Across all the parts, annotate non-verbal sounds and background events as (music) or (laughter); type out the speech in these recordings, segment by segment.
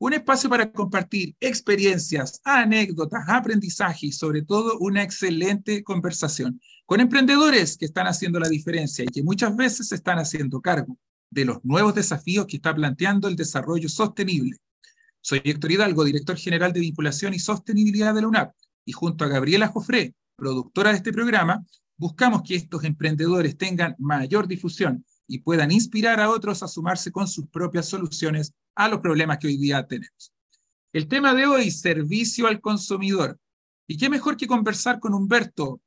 un espacio para compartir experiencias, anécdotas, aprendizaje y sobre todo una excelente conversación con emprendedores que están haciendo la diferencia y que muchas veces están haciendo cargo de los nuevos desafíos que está planteando el desarrollo sostenible. Soy Héctor Hidalgo, director general de vinculación y sostenibilidad de la UNAP, y junto a Gabriela Jofré, productora de este programa, buscamos que estos emprendedores tengan mayor difusión y puedan inspirar a otros a sumarse con sus propias soluciones a los problemas que hoy día tenemos. El tema de hoy, servicio al consumidor. ¿Y qué mejor que conversar con Humberto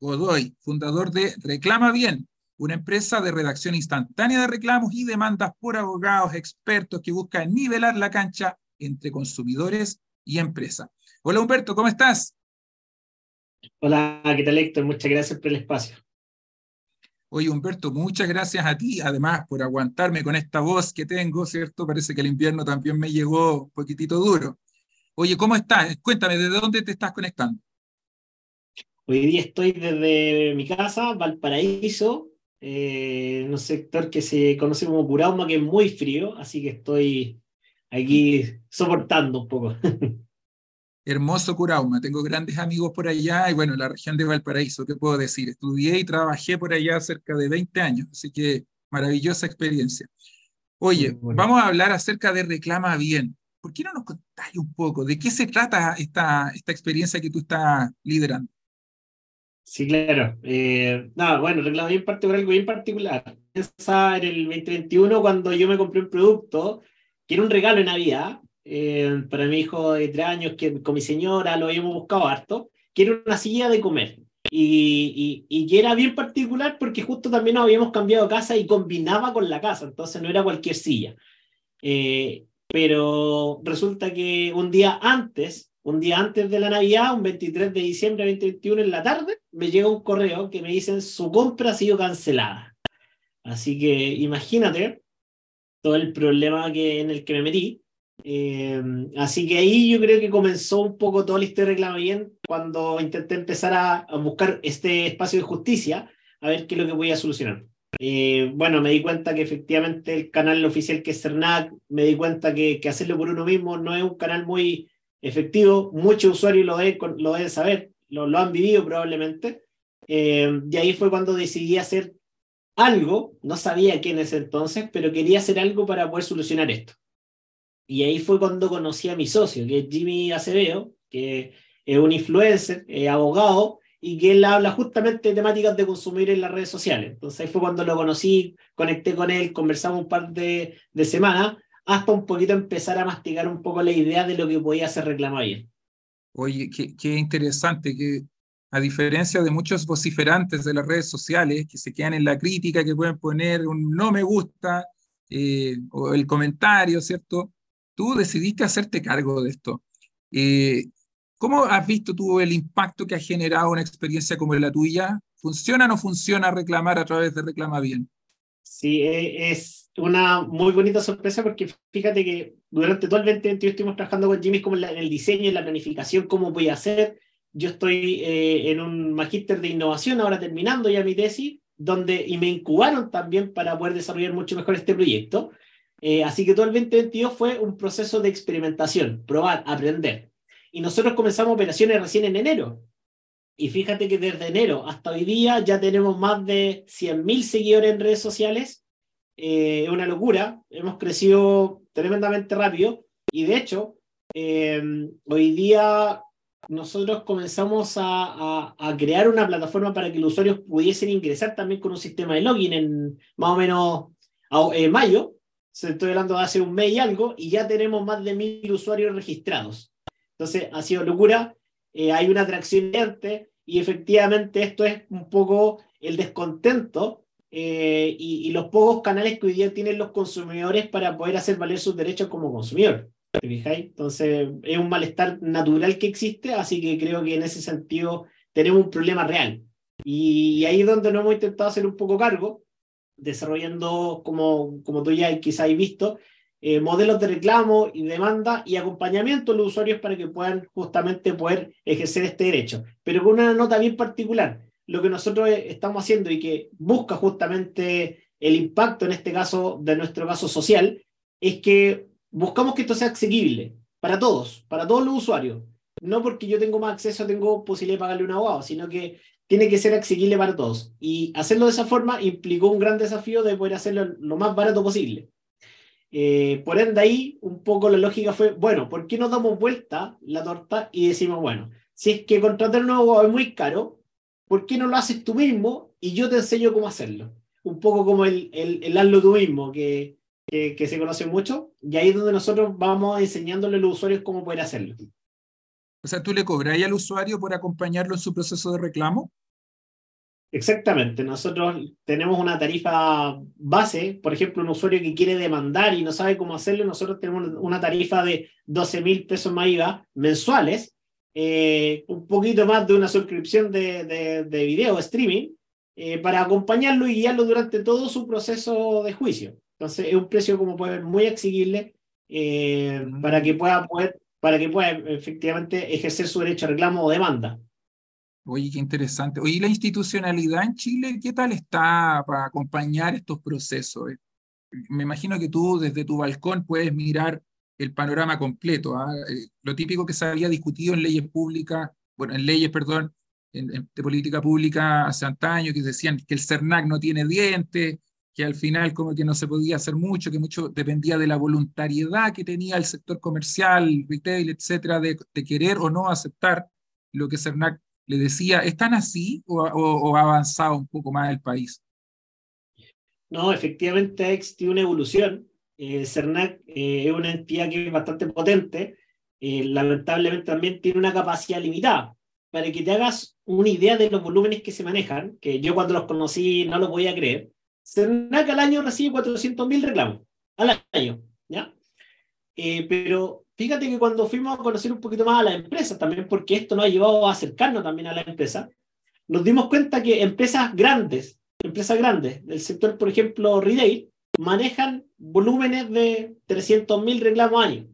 Godoy, fundador de Reclama Bien, una empresa de redacción instantánea de reclamos y demandas por abogados expertos que buscan nivelar la cancha entre consumidores y empresa. Hola Humberto, ¿cómo estás? Hola, ¿qué tal Héctor? Muchas gracias por el espacio. Oye, Humberto, muchas gracias a ti, además, por aguantarme con esta voz que tengo, ¿cierto? Parece que el invierno también me llegó un poquitito duro. Oye, ¿cómo estás? Cuéntame, ¿desde dónde te estás conectando? Hoy día estoy desde mi casa, Valparaíso, eh, en un sector que se conoce como Curauma, que es muy frío, así que estoy aquí soportando un poco. (laughs) hermoso Curauma. Tengo grandes amigos por allá y bueno, la región de Valparaíso, ¿qué puedo decir? Estudié y trabajé por allá cerca de 20 años, así que maravillosa experiencia. Oye, vamos a hablar acerca de Reclama Bien. ¿Por qué no nos contáis un poco de qué se trata esta, esta experiencia que tú estás liderando? Sí, claro. Eh, nada, bueno, Reclama Bien parte por algo bien particular. Esa en el 2021 cuando yo me compré un producto que era un regalo en Navidad eh, para mi hijo de tres años, que con mi señora lo habíamos buscado harto, que era una silla de comer. Y, y, y, era bien particular porque justo también nos habíamos cambiado casa y combinaba con la casa, entonces no era cualquier silla. Eh, pero resulta que un día antes, un día antes de la Navidad, un 23 de diciembre de 2021 en la tarde, me llega un correo que me dicen su compra ha sido cancelada. Así que imagínate todo el problema que, en el que me metí. Eh, así que ahí yo creo que comenzó un poco todo de Reclama Bien cuando intenté empezar a, buscar este espacio de justicia a ver qué es lo que podía solucionar. Eh, bueno, me di cuenta que efectivamente el canal oficial que es CERNAC, me di cuenta que, que, hacerlo por uno mismo no es un canal muy efectivo, muchos usuarios lo deben, lo deben saber, lo, lo han vivido probablemente. Eh, y ahí fue cuando decidí hacer algo, no sabía qué en ese entonces, pero quería hacer algo para poder solucionar esto. Y ahí fue cuando conocí a mi socio, que es Jimmy Acevedo, que es un influencer, abogado, y que él habla justamente de temáticas de consumir en las redes sociales. Entonces ahí fue cuando lo conocí, conecté con él, conversamos un par de, de semanas, hasta un poquito empezar a masticar un poco la idea de lo que podía hacer Reclama Bien. Oye, qué, qué interesante que a diferencia de muchos vociferantes de las redes sociales que se quedan en la crítica, que pueden poner un no me gusta eh, o el comentario, ¿cierto? Tú decidiste hacerte cargo de esto. Eh, ¿Cómo has visto tú el impacto que ha generado una experiencia como la tuya? ¿Funciona o no funciona reclamar a través de Reclama Bien? Sí, e, es una muy bonita sorpresa porque fíjate que durante todo el 2021 estuvimos trabajando con Jimmy como en, el diseño, en la planificación, cómo voy a hacer. Yo estoy eh, en un magíster de innovación, ahora terminando ya mi tesis, donde, y me incubaron también para poder desarrollar mucho mejor este proyecto. Eh, así que todo el 2022 fue un proceso de experimentación, probar, aprender. Y nosotros comenzamos operaciones recién en enero. Y fíjate que desde enero hasta hoy día ya tenemos más de 100.000 seguidores en redes sociales. Eh, es una locura. Hemos crecido tremendamente rápido. Y de hecho, eh, hoy día nosotros comenzamos a, a, crear una plataforma para que los usuarios pudiesen ingresar también con un sistema de login en más o menos en mayo estoy hablando de hace un mes y algo, y ya tenemos más de mil usuarios registrados. Entonces, ha sido locura, eh, hay una atracción y efectivamente esto es un poco el descontento eh, y, y, los pocos canales que hoy día tienen los consumidores para poder hacer valer sus derechos como consumidor. ¿te fijáis? Entonces, es un malestar natural que existe, así que creo que en ese sentido tenemos un problema real. Y ahí es donde nos hemos intentado hacer un poco cargo, desarrollando, como, como tú ya quizás has visto, eh, modelos de reclamo y demanda y acompañamiento a los usuarios para que puedan justamente poder ejercer este derecho. Pero con una nota bien particular, lo que nosotros estamos haciendo y que busca justamente el impacto, en este caso, de nuestro caso social, es que buscamos que esto sea accesible para todos, para todos los usuarios. No porque yo tengo más acceso, tengo posibilidad de pagarle un abogado, sino que tiene que ser accesible para todos. Y hacerlo de esa forma implicó un gran desafío de poder hacerlo lo más barato posible. Eh, por ende, ahí un poco la lógica fue, bueno, ¿por qué no damos vuelta la torta y decimos, bueno, si es que contratar un abogado es muy caro, ¿por qué no lo haces tú mismo y yo te enseño cómo hacerlo? Un poco como el, el, el hazlo tú mismo, que, que, que, se conoce mucho, y ahí es donde nosotros vamos enseñándole a los usuarios cómo poder hacerlo. O sea, ¿tú le cobras al usuario por acompañarlo en su proceso de reclamo? Exactamente, nosotros tenemos una tarifa base, por ejemplo, un usuario que quiere demandar y no sabe cómo hacerlo, nosotros tenemos una tarifa de 12 mil pesos más IVA mensuales, eh, un poquito más de una suscripción de, de, de video, streaming, eh, para acompañarlo y guiarlo durante todo su proceso de juicio. Entonces, es un precio, como pueden ver, muy accesible eh, para que pueda poder, para que pueda efectivamente ejercer su derecho a reclamo o demanda. Oye, qué interesante. Oye, ¿la institucionalidad en Chile qué tal está para acompañar estos procesos? Me imagino que tú desde tu balcón puedes mirar el panorama completo. ¿ah? Eh, lo típico que se había discutido en leyes públicas, bueno, en leyes, perdón, en, en, de política pública hace antaño, que decían que el CERNAC no tiene dientes, que al final como que no se podía hacer mucho, que mucho dependía de la voluntariedad que tenía el sector comercial, retail, etcétera, de, de querer o no aceptar lo que CERNAC le decía, ¿están así o, o, o, ha avanzado un poco más el país? No, efectivamente ha existido una evolución. Eh, CERNAC eh, es una entidad que es bastante potente, eh, lamentablemente también tiene una capacidad limitada. Para que te hagas una idea de los volúmenes que se manejan, que yo cuando los conocí no lo podía creer, CERNAC al año recibe 400.000 reclamos, al año, ¿ya? Eh, pero fíjate que cuando fuimos a conocer un poquito más a las empresas, también porque esto nos ha llevado a acercarnos también a la empresa, nos dimos cuenta que empresas grandes, empresas grandes del sector, por ejemplo, retail, manejan volúmenes de 300.000 reclamos año.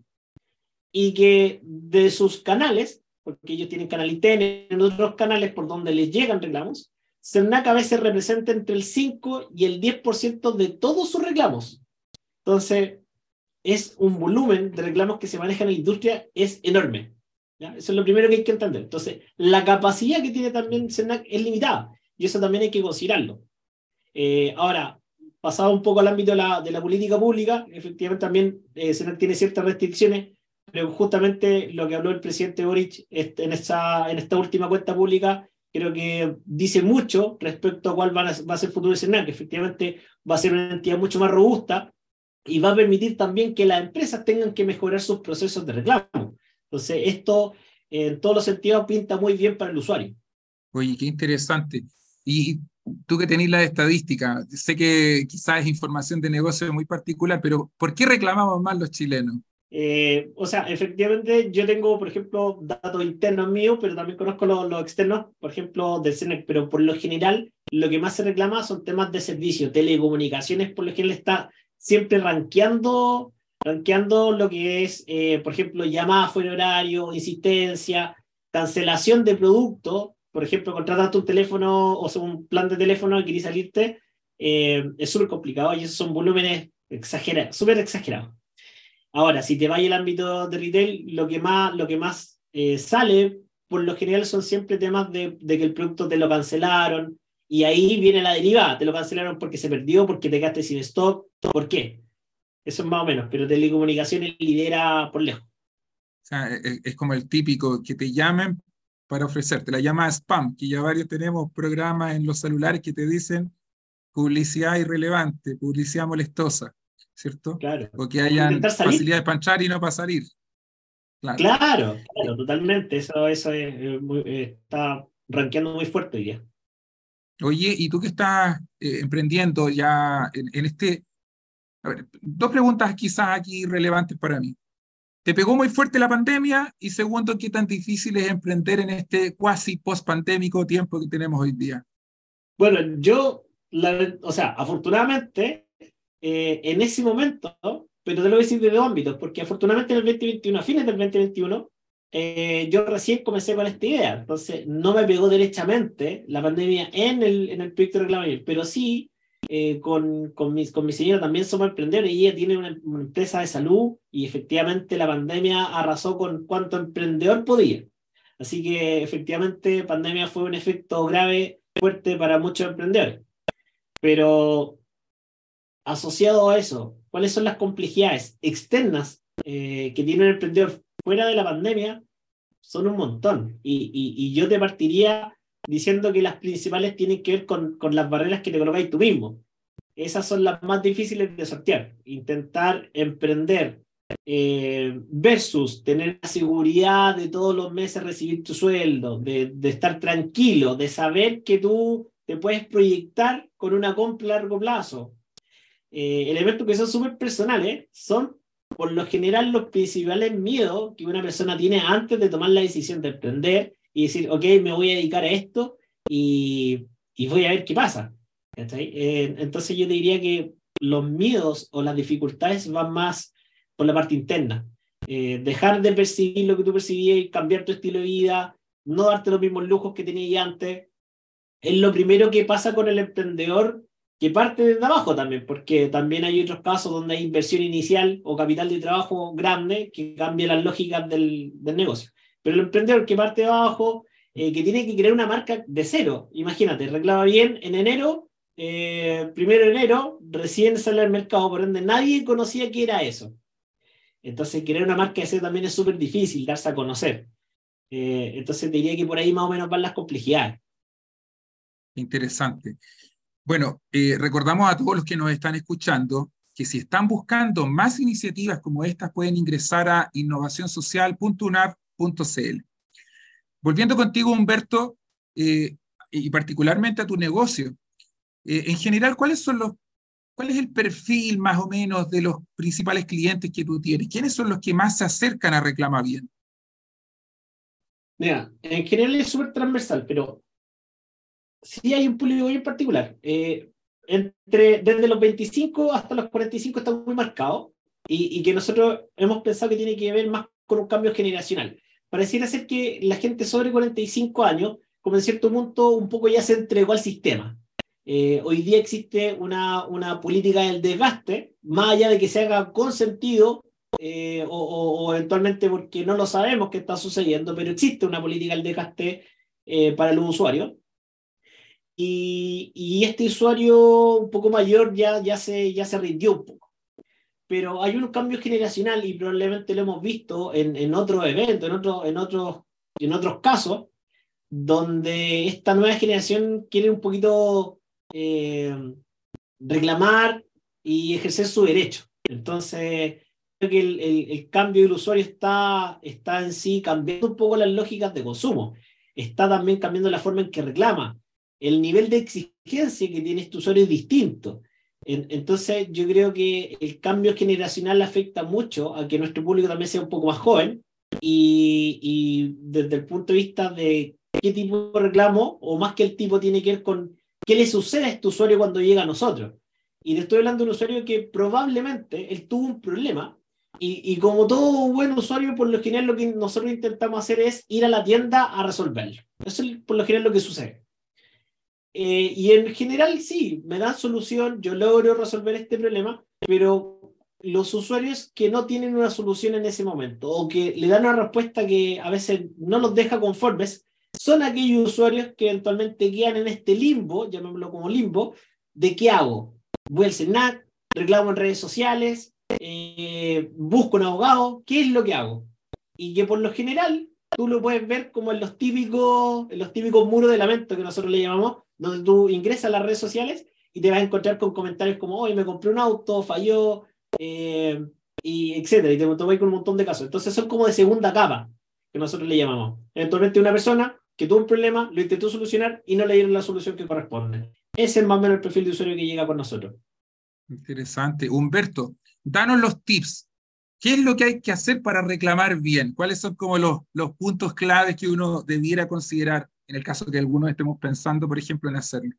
Y que de sus canales, porque ellos tienen canal y tienen otros canales por donde les llegan reclamos, CERNAC a veces representa entre el 5 y el 10% de todos sus reclamos. Entonces, es un volumen de reclamos que se maneja en la industria es enorme. ¿ya? Eso es lo primero que hay que entender. Entonces, la capacidad que tiene también CERNAC es limitada y eso también hay que considerarlo. Eh, ahora, pasado un poco al ámbito de la, de la política pública, efectivamente también eh, tiene ciertas restricciones, pero justamente lo que habló el presidente Boric en esta, en esta última cuenta pública creo que dice mucho respecto a cuál va a, va a ser el futuro de que efectivamente va a ser una entidad mucho más robusta, y va a permitir también que las empresas tengan que mejorar sus procesos de reclamo. Entonces, esto en todos los sentidos pinta muy bien para el usuario. Oye, qué interesante. Y tú que tenés la estadística, sé que quizás es información de negocio muy particular, pero ¿por qué reclamamos más los chilenos? Eh, o sea, efectivamente, yo tengo, por ejemplo, datos internos míos, pero también conozco los, los externos, por ejemplo, del CENEC, pero por lo general, lo que más se reclama son temas de servicio, telecomunicaciones, por lo general está siempre rankeando, rankeando lo que es, eh, por ejemplo, llamadas fuera horario, insistencia, cancelación de producto. Por ejemplo, contrataste un teléfono o sea, un plan de teléfono y querés salirte, eh, es súper complicado y esos son volúmenes exagerados, súper exagerados. Ahora, si te vas al ámbito de retail, lo que más, lo que más eh, sale, por lo general, son siempre temas de, de que el producto te lo cancelaron, y ahí viene la derivada, te lo cancelaron porque se perdió, porque te quedaste sin stock, ¿por qué? Eso es más o menos, pero telecomunicaciones lidera por lejos. O sea, es, e, es, como el típico que te llamen para ofrecerte, la llama spam, que ya varios tenemos programas en los celulares que te dicen publicidad irrelevante, publicidad molestosa, ¿cierto? Claro. O que hayan facilidades para entrar y no para salir. Claro, claro, claro totalmente. Eso, eso es, es muy, está rankeando muy fuerte hoy día. Oye, ¿y tú que estás eh, emprendiendo ya en, en este... A ver, dos preguntas quizás aquí relevantes para mí. ¿Te pegó muy fuerte la pandemia? Y segundo, ¿qué tan difícil es emprender en este cuasi post-pandémico tiempo que tenemos hoy día? Bueno, yo, o sea, afortunadamente, eh, en ese momento, pero te lo voy a decir de dos ámbitos, porque afortunadamente en el 2021, a fines del 2021, eh, yo recién comencé con esta idea, entonces no me pegó derechamente la pandemia en el, en el proyecto de Reclama pero sí eh, con, con, mi, con mi señora también somos emprendedores y ella tiene una, empresa de salud y efectivamente la pandemia arrasó con cuanto emprendedor podía. Así que efectivamente pandemia fue un efecto grave, fuerte para muchos emprendedores. Pero asociado a eso, ¿cuáles son las complejidades externas eh, que tiene un emprendedor fuera de la pandemia son un montón. Y, y, yo te partiría diciendo que las principales tienen que ver con, con las barreras que te colocáis tú mismo. Esas son las más difíciles de sortear. Intentar emprender eh, versus tener la seguridad de todos los meses recibir tu sueldo, de, de, estar tranquilo, de saber que tú te puedes proyectar con una compra a largo plazo. Eh, elementos que son súper personales son por lo general los principales miedos que una persona tiene antes de tomar la decisión de emprender y decir, ok, me voy a dedicar a esto y, y voy a ver qué pasa. Eh, entonces yo te diría que los miedos o las dificultades van más por la parte interna. Eh, dejar de percibir lo que tú percibías, cambiar tu estilo de vida, no darte los mismos lujos que tenías antes, es lo primero que pasa con el emprendedor que parte desde abajo también, porque también hay otros casos donde hay inversión inicial o capital de trabajo grande que cambia las lógicas del, negocio. Pero el emprendedor que parte de abajo, eh, que tiene que crear una marca de cero, imagínate, reclama bien en enero, eh, primero de enero, recién sale al mercado, por ende nadie conocía qué era eso. Entonces, crear una marca de cero también es súper difícil, darse a conocer. Eh, entonces, diría que por ahí más o menos van las complejidades. Interesante. Bueno, eh, recordamos a todos los que nos están escuchando que si están buscando más iniciativas como estas, pueden ingresar a innovacionsocial.unap.cl. Volviendo contigo, Humberto, eh, y particularmente a tu negocio, eh, en general, ¿cuáles son los, ¿cuál es el perfil más o menos de los principales clientes que tú tienes? ¿Quiénes son los que más se acercan a Reclama Bien? Mira, en general es súper transversal, pero sí hay un público en particular. Eh, entre, desde los 25 hasta los 45 está muy marcado y, y, que nosotros hemos pensado que tiene que ver más con un cambio generacional. Pareciera ser que la gente sobre 45 años, como en cierto punto, un poco ya se entregó al sistema. Eh, hoy día existe una, una política del desgaste, más allá de que se haga con sentido eh, o, o, eventualmente porque no lo sabemos qué está sucediendo, pero existe una política del desgaste para los usuarios. Y, este usuario un poco mayor ya, ya, se, ya se rindió un poco. Pero hay un cambio generacional y probablemente lo hemos visto en, en otros eventos, en, otro, en, otros, en otros casos, donde esta nueva generación quiere un poquito eh, reclamar y ejercer su derecho. Entonces, creo que el, el, el, cambio del usuario está, está en sí cambiando un poco las lógicas de consumo. Está también cambiando la forma en que reclama el nivel de exigencia que tiene este usuario es distinto. entonces, yo creo que el cambio generacional afecta mucho a que nuestro público también sea un poco más joven y, desde el punto de vista de qué tipo de reclamo, o más que el tipo, tiene que ver con qué le sucede a este usuario cuando llega a nosotros. Y te estoy hablando de un usuario que probablemente él tuvo un problema y, y, como todo buen usuario, por lo general lo que nosotros intentamos hacer es ir a la tienda a resolverlo. Eso es por lo general lo que sucede. Eh, y en general sí, me dan solución, yo logro resolver este problema, pero los usuarios que no tienen una solución en ese momento o que le dan una respuesta que a veces no los deja conformes, son aquellos usuarios que eventualmente quedan en este limbo, llamémoslo como limbo, de qué hago. Voy al SENAC, reclamo en redes sociales, eh, busco un abogado, ¿qué es lo que hago? Y que por lo general tú lo puedes ver como en los típicos, en los típicos muros de lamento que nosotros le llamamos, donde tú ingresas a las redes sociales y te vas a encontrar con comentarios como, hoy me compré un auto, falló, eh, y etcétera, y te, voy con un montón de casos. Entonces son como de segunda capa, que nosotros le llamamos. Eventualmente una persona que tuvo un problema, lo intentó solucionar y no le dieron la solución que corresponde. Ese es más o menos el perfil de usuario que llega con nosotros. Interesante. Humberto, danos los tips ¿Qué es lo que hay que hacer para reclamar bien? ¿Cuáles son como los, los puntos claves que uno debiera considerar en el caso que algunos estemos pensando, por ejemplo, en hacerlo?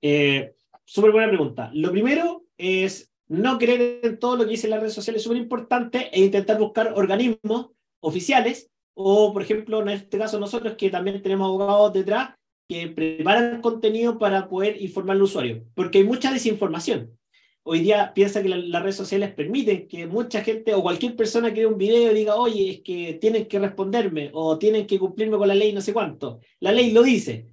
Eh, súper buena pregunta. Lo primero es no creer en todo lo que dice las redes sociales, es súper importante, e intentar buscar organismos oficiales, o por ejemplo, en este caso nosotros que también tenemos abogados detrás, que preparan contenido para poder informar al usuario, porque hay mucha desinformación. Hoy día piensa que las redes sociales permiten que mucha gente o cualquier persona que vea un video diga, oye, es que tienen que responderme o tienen que cumplirme con la ley no sé cuánto. La ley lo dice,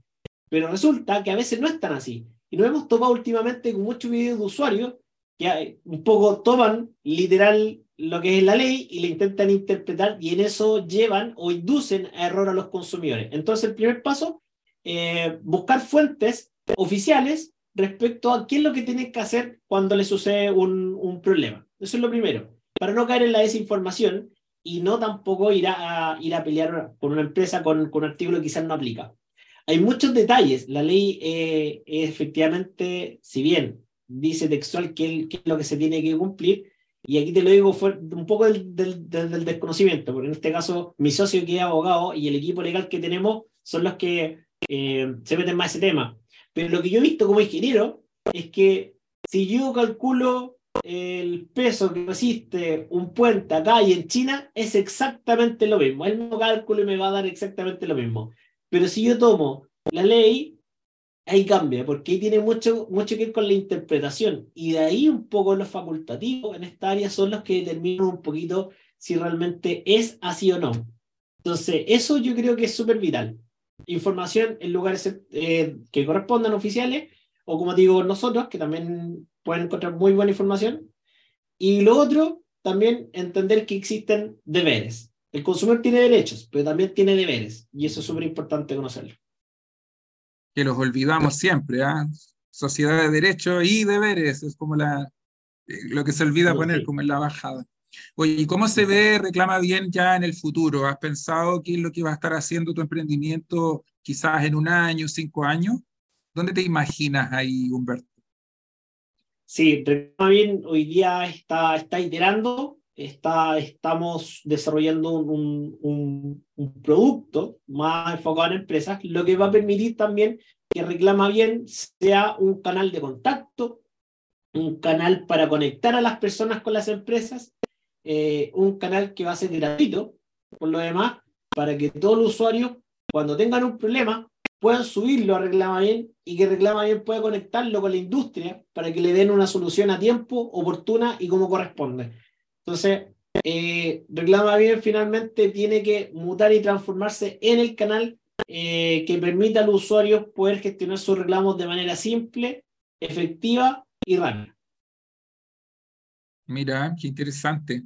pero resulta que a veces no es tan así. Y nos hemos topado últimamente con muchos videos de usuarios que un poco toman literal lo que es la ley y le intentan interpretar y en eso llevan o inducen a error a los consumidores. Entonces, el primer paso, eh, buscar fuentes oficiales respecto a qué es lo que tienen que hacer cuando les sucede un, un, problema. Eso es lo primero, para no caer en la desinformación y no tampoco ir a, ir a pelear con una empresa con, un artículo que quizás no aplica. Hay muchos detalles. La ley eh, efectivamente, si bien dice textual qué, es lo que se tiene que cumplir, y aquí te lo digo fue un poco del, del, desconocimiento, porque en este caso mi socio que es abogado y el equipo legal que tenemos son los que eh, se meten más ese tema. Pero lo que yo he visto como ingeniero es que si yo calculo el peso que resiste un puente acá y en China, es exactamente lo mismo. El mismo cálculo me va a dar exactamente lo mismo. Pero si yo tomo la ley, ahí cambia, porque ahí tiene mucho, mucho que ver con la interpretación. Y de ahí un poco los facultativos en esta área son los que determinan un poquito si realmente es así o no. Entonces, eso yo creo que es súper vital. Información en lugares eh, que correspondan oficiales, o como digo nosotros, que también pueden encontrar muy buena información. Y lo otro, también entender que existen deberes. El consumidor tiene derechos, pero también tiene deberes, y eso es súper importante conocerlo. Que los olvidamos siempre, ¿ah? Sociedad de derechos y deberes, es como la, eh, lo que se olvida poner, como en la bajada. Oye, ¿y cómo se ve Reclama Bien ya en el futuro? ¿Has pensado qué es lo que va a estar haciendo tu emprendimiento quizás en un año, cinco años? ¿Dónde te imaginas ahí, Humberto? Sí, Reclama Bien hoy día está, está iterando, está, estamos desarrollando un, un, un, producto más enfocado en empresas, lo que va a permitir también que Reclama Bien sea un canal de contacto, un canal para conectar a las personas con las empresas, eh, un canal que va a ser gratuito, por lo demás, para que todos los usuarios, cuando tengan un problema, puedan subirlo a Reclama Bien y que Reclama Bien pueda conectarlo con la industria para que le den una solución a tiempo, oportuna y como corresponde. Entonces, eh, Reclama Bien finalmente tiene que mutar y transformarse en el canal eh, que permita a los usuarios poder gestionar sus reclamos de manera simple, efectiva y rápida. Mira, qué interesante.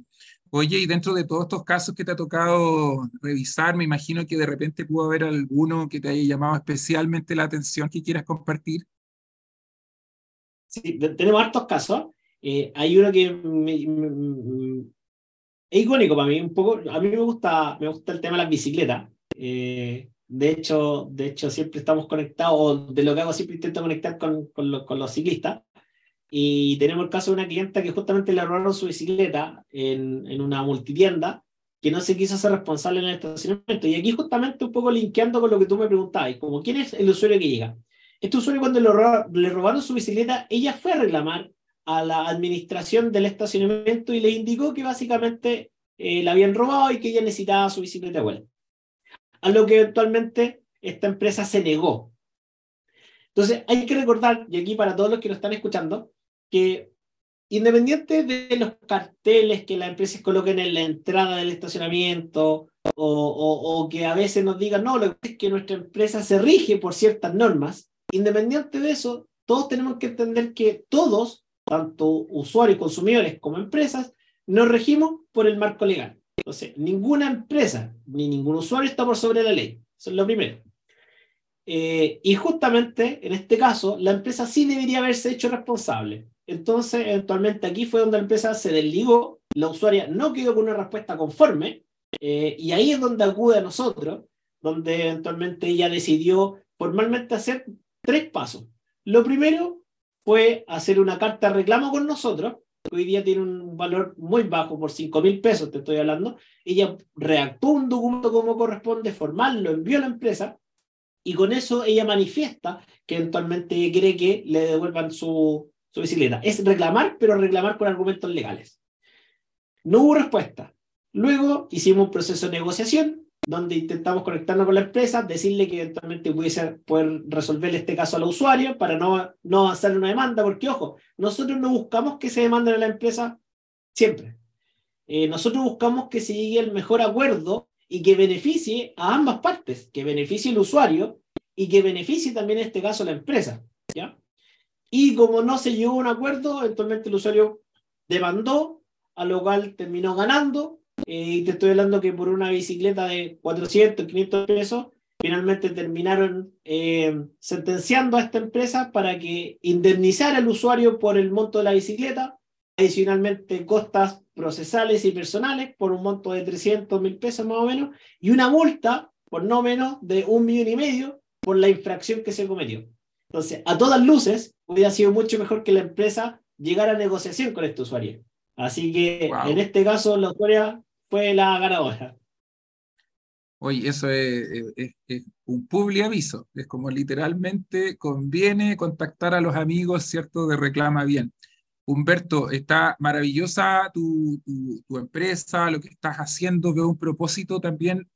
Oye, y dentro de todos estos casos que te ha tocado revisar, me imagino que de repente pudo haber alguno que te haya llamado especialmente la atención que quieras compartir. Sí, tenemos hartos casos. Eh, hay uno que es icónico para mí, un poco. A mí me gusta, me gusta el tema de las bicicletas. Eh, de, hecho, de hecho, siempre estamos conectados, de lo que hago, siempre intento conectar con, con, con los ciclistas. Y tenemos el caso de una clienta que justamente le robaron su bicicleta en, en una multitienda que no se quiso hacer responsable en el estacionamiento. Y aquí justamente un poco linkeando con lo que tú me preguntabas, como quién es el usuario que llega. Este usuario cuando le, robaron su bicicleta, ella fue a reclamar a la administración del estacionamiento y le indicó que básicamente eh, la habían robado y que ella necesitaba su bicicleta de vuelta. A lo que eventualmente esta empresa se negó. Entonces hay que recordar, y aquí para todos los que lo están escuchando, que independiente de los carteles que las empresas coloquen en la entrada del estacionamiento o, o, o que a veces nos digan, no, lo que es que nuestra empresa se rige por ciertas normas, independiente de eso, todos tenemos que entender que todos tanto usuarios, consumidores como empresas, nos regimos por el marco legal. Entonces, ninguna empresa ni ningún usuario está por sobre la ley. Eso es lo primero. Eh, y justamente en este caso, la empresa sí debería haberse hecho responsable. Entonces, eventualmente aquí fue donde la empresa se desligó, la usuaria no quedó con una respuesta conforme, eh, y ahí es donde acude a nosotros, donde eventualmente ella decidió formalmente hacer tres pasos. Lo primero fue hacer una carta de reclamo con nosotros, hoy día tiene un valor muy bajo, por 5 mil pesos te estoy hablando, ella redactó un documento como corresponde, formal, lo envió a la empresa y con eso ella manifiesta que eventualmente cree que le devuelvan su, su bicicleta. Es reclamar, pero reclamar con argumentos legales. No hubo respuesta. Luego hicimos un proceso de negociación donde intentamos conectarnos con la empresa, decirle que eventualmente pudiese poder resolver este caso a la usuaria para no, no hacerle una demanda, porque ojo, nosotros no buscamos que se demanden a la empresa siempre. Eh, nosotros buscamos que se llegue el mejor acuerdo y que beneficie a ambas partes, que beneficie al usuario y que beneficie también en este caso a la empresa. ¿ya? Y como no se llegó a un acuerdo, eventualmente el usuario demandó, a lo cual terminó ganando eh, y te estoy hablando que por una bicicleta de 400, 500 pesos, finalmente terminaron eh, sentenciando a esta empresa para que indemnizara al usuario por el monto de la bicicleta, adicionalmente costas procesales y personales por un monto de 300 mil pesos más o menos, y una multa por no menos de un millón y medio por la infracción que se cometió. Entonces, a todas luces, hubiera sido mucho mejor que la empresa llegara a negociación con este usuario. Así que en este caso, la usuaria fue la ganadora. Oye, eso es, un publi aviso. Es como literalmente conviene contactar a los amigos, ¿cierto? De Reclama Bien. Humberto, está maravillosa tu, empresa, lo que estás haciendo. Veo un propósito también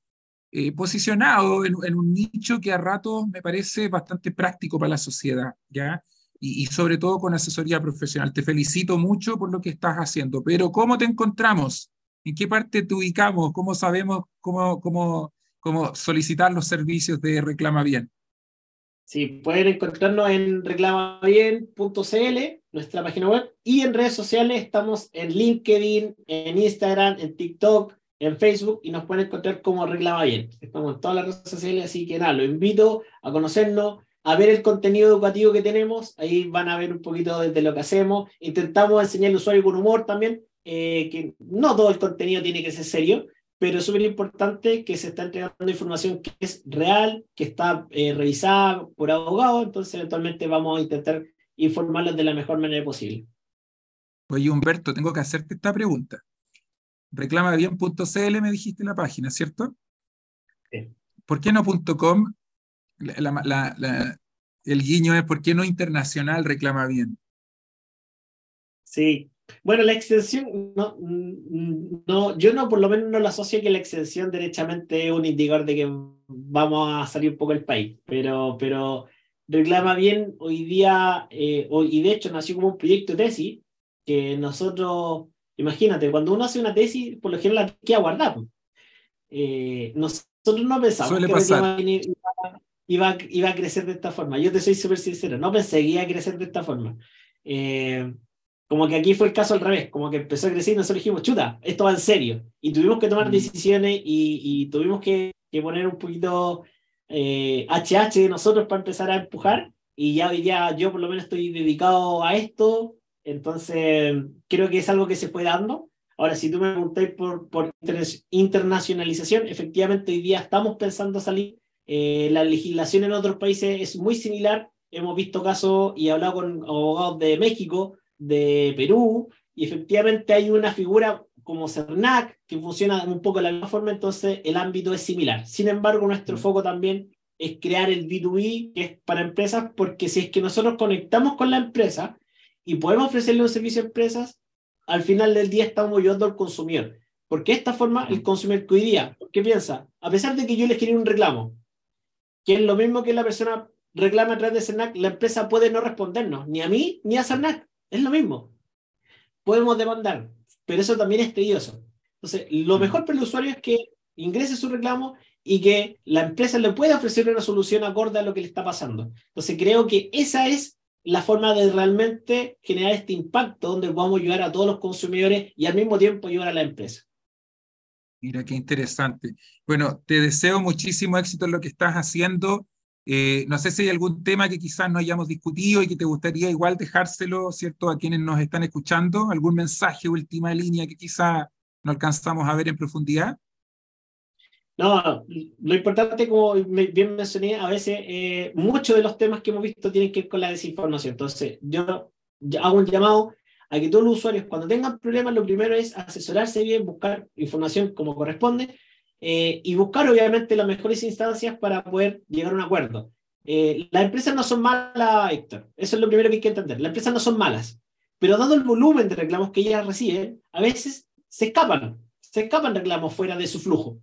eh, posicionado en, un nicho que a ratos me parece bastante práctico para la sociedad, ¿ya? Y, sobre todo con asesoría profesional. Te felicito mucho por lo que estás haciendo, pero ¿cómo te encontramos? ¿En qué parte te ubicamos? ¿Cómo sabemos cómo, cómo, cómo solicitar los servicios de Reclama Bien? Sí, pueden encontrarnos en reclamabien.cl, nuestra página web, y en redes sociales estamos en LinkedIn, en Instagram, en TikTok, en Facebook, y nos pueden encontrar como Reclama Bien. Estamos en todas las redes sociales, así que nada, lo invito a conocernos, a ver el contenido educativo que tenemos, ahí van a ver un poquito de, lo que hacemos. Intentamos enseñar al usuario con humor también, eh, que no todo el contenido tiene que ser serio, pero es súper importante que se está entregando información que es real, que está eh, revisada por abogados, entonces eventualmente vamos a intentar informarlos de la mejor manera posible. Oye, Humberto, tengo que hacerte esta pregunta. Reclamabien.cl me dijiste la página, ¿cierto? Sí. ¿Por qué no .com? El guiño es ¿por qué no internacional reclama bien? Sí, bueno, la extensión, no, no, yo no, por lo menos no lo asocio que la extensión derechamente es un indicador de que vamos a salir un poco del país, pero, pero reclama bien hoy día, eh, y de hecho nació como un proyecto de tesis, que nosotros, imagínate, cuando uno hace una tesis, por lo general la tiene que aguardar. Eh, nosotros no pensamos que reclama bien iba, iba, a crecer de esta forma. Yo te soy súper sincero, no pensé que iba a crecer de esta forma. Eh, como que aquí fue el caso al revés, como que empezó a crecer y nosotros dijimos, chuta, esto va en serio. Y tuvimos que tomar mm. decisiones y, y tuvimos que, que, poner un poquito eh, HH de nosotros para empezar a empujar. Y ya hoy día yo por lo menos estoy dedicado a esto, entonces creo que es algo que se fue dando. Ahora, si tú me preguntas por, por internacionalización, efectivamente hoy día estamos pensando salir. Eh, la legislación en otros países es muy similar. Hemos visto casos y hablado con abogados de México de Perú, y efectivamente hay una figura como CERNAC que funciona un poco de la misma forma, entonces el ámbito es similar. Sin embargo, nuestro mm. foco también es crear el B2B, que es para empresas, porque si es que nosotros conectamos con la empresa y podemos ofrecerle un servicio a empresas, al final del día estamos ayudando al consumidor. Porque de esta forma, el mm. consumidor que hoy día, ¿qué piensa? A pesar de que yo les quiero un reclamo, que es lo mismo que la persona reclama a través de CERNAC, la empresa puede no respondernos, ni a mí ni a CERNAC. Es lo mismo. Podemos demandar, pero eso también es tedioso. Entonces, lo mejor para el usuario es que ingrese su reclamo y que la empresa le pueda ofrecer una solución acorde a lo que le está pasando. Entonces, creo que esa es la forma de realmente generar este impacto donde vamos a ayudar a todos los consumidores y al mismo tiempo ayudar a la empresa. Mira, qué interesante. Bueno, te deseo muchísimo éxito en lo que estás haciendo. Eh, no sé si hay algún tema que quizás no hayamos discutido y que te gustaría igual dejárselo, ¿cierto?, a quienes nos están escuchando, algún mensaje, última línea que quizás no alcanzamos a ver en profundidad. No, lo importante, como bien mencioné, a veces eh, muchos de los temas que hemos visto tienen que ver con la desinformación. Entonces, yo hago un llamado a que todos los usuarios, cuando tengan problemas, lo primero es asesorarse bien, buscar información como corresponde eh, y buscar, obviamente, las mejores instancias para poder llegar a un acuerdo. Eh, las empresas no son malas, Héctor. Eso es lo primero que hay que entender. Las empresas no son malas, pero dado el volumen de reclamos que ellas reciben, a veces se escapan, se escapan reclamos fuera de su flujo.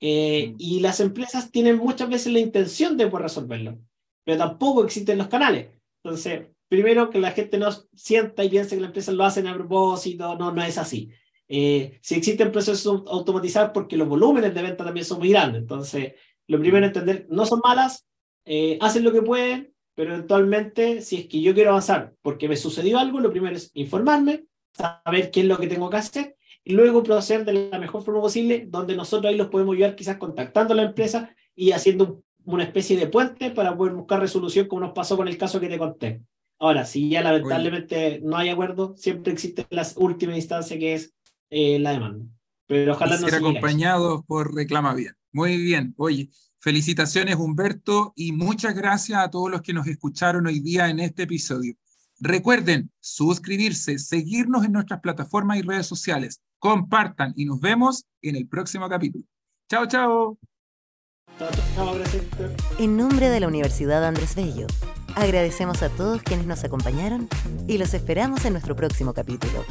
Eh, y las empresas tienen muchas veces la intención de poder resolverlo, pero tampoco existen los canales. Entonces, primero que la gente no sienta y piense que las empresas lo hacen a propósito, no, no es así. Eh, si existen procesos automatizados porque los volúmenes de venta también son muy grandes. Entonces, lo primero es entender, no son malas, eh, hacen lo que pueden, pero eventualmente, si es que yo quiero avanzar porque me sucedió algo, lo primero es informarme, saber qué es lo que tengo que hacer y luego proceder de la mejor forma posible, donde nosotros ahí los podemos ayudar quizás contactando a la empresa y haciendo una especie de puente para poder buscar resolución como nos pasó con el caso que te conté. Ahora, si ya lamentablemente no hay acuerdo, siempre existe la última instancia que es eh, la demanda. Pero ojalá no ser acompañados por Reclama Bien. Muy bien. Oye, felicitaciones Humberto y muchas gracias a todos los que nos escucharon hoy día en este episodio. Recuerden suscribirse, seguirnos en nuestras plataformas y redes sociales, compartan y nos vemos en el próximo capítulo. Chao, chao. En nombre de la Universidad Andrés Bello, agradecemos a todos quienes nos acompañaron y los esperamos en nuestro próximo capítulo.